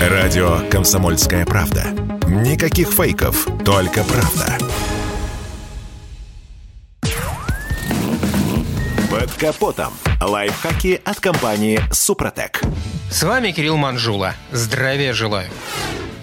Радио «Комсомольская правда». Никаких фейков, только правда. Под капотом. Лайфхаки от компании «Супротек». С вами Кирилл Манжула. Здравия желаю.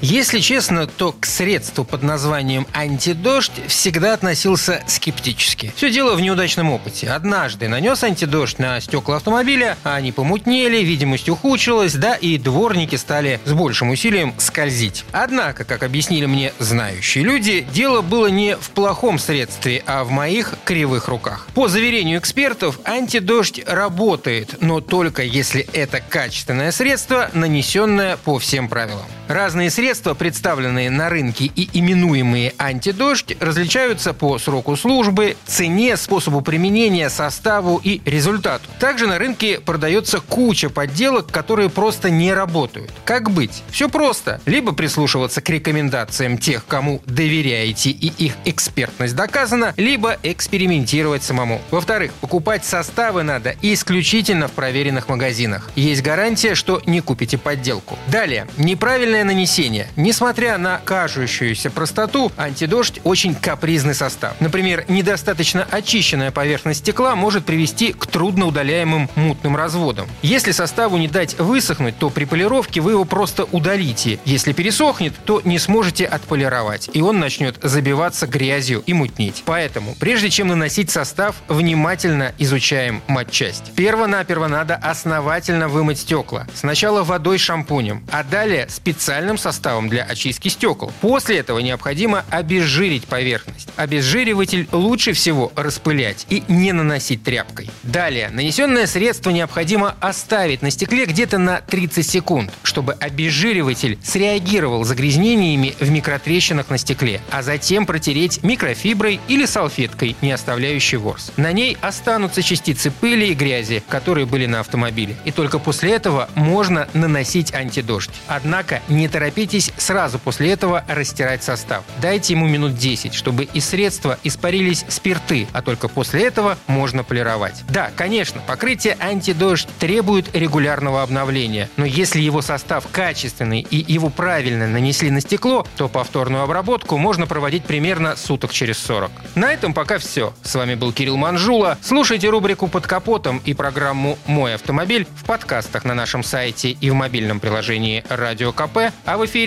Если честно, то к средству под названием «антидождь» всегда относился скептически. Все дело в неудачном опыте. Однажды нанес антидождь на стекла автомобиля, а они помутнели, видимость ухудшилась, да и дворники стали с большим усилием скользить. Однако, как объяснили мне знающие люди, дело было не в плохом средстве, а в моих кривых руках. По заверению экспертов, антидождь работает, но только если это качественное средство, нанесенное по всем правилам. Разные средства Средства, представленные на рынке и именуемые антидождь, различаются по сроку службы, цене, способу применения, составу и результату. Также на рынке продается куча подделок, которые просто не работают. Как быть? Все просто. Либо прислушиваться к рекомендациям тех, кому доверяете и их экспертность доказана, либо экспериментировать самому. Во-вторых, покупать составы надо исключительно в проверенных магазинах. Есть гарантия, что не купите подделку. Далее. Неправильное нанесение применения. Несмотря на кажущуюся простоту, антидождь очень капризный состав. Например, недостаточно очищенная поверхность стекла может привести к трудноудаляемым мутным разводам. Если составу не дать высохнуть, то при полировке вы его просто удалите. Если пересохнет, то не сможете отполировать, и он начнет забиваться грязью и мутнеть. Поэтому, прежде чем наносить состав, внимательно изучаем матчасть. Перво-наперво надо основательно вымыть стекла. Сначала водой с шампунем, а далее специальным составом составом для очистки стекол. После этого необходимо обезжирить поверхность. Обезжириватель лучше всего распылять и не наносить тряпкой. Далее, нанесенное средство необходимо оставить на стекле где-то на 30 секунд, чтобы обезжириватель среагировал загрязнениями в микротрещинах на стекле, а затем протереть микрофиброй или салфеткой, не оставляющей ворс. На ней останутся частицы пыли и грязи, которые были на автомобиле. И только после этого можно наносить антидождь. Однако не торопитесь Постарайтесь сразу после этого растирать состав. Дайте ему минут 10, чтобы из средства испарились спирты, а только после этого можно полировать. Да, конечно, покрытие антидождь требует регулярного обновления, но если его состав качественный и его правильно нанесли на стекло, то повторную обработку можно проводить примерно суток через 40. На этом пока все. С вами был Кирилл Манжула. Слушайте рубрику «Под капотом» и программу «Мой автомобиль» в подкастах на нашем сайте и в мобильном приложении «Радио КП», а в эфире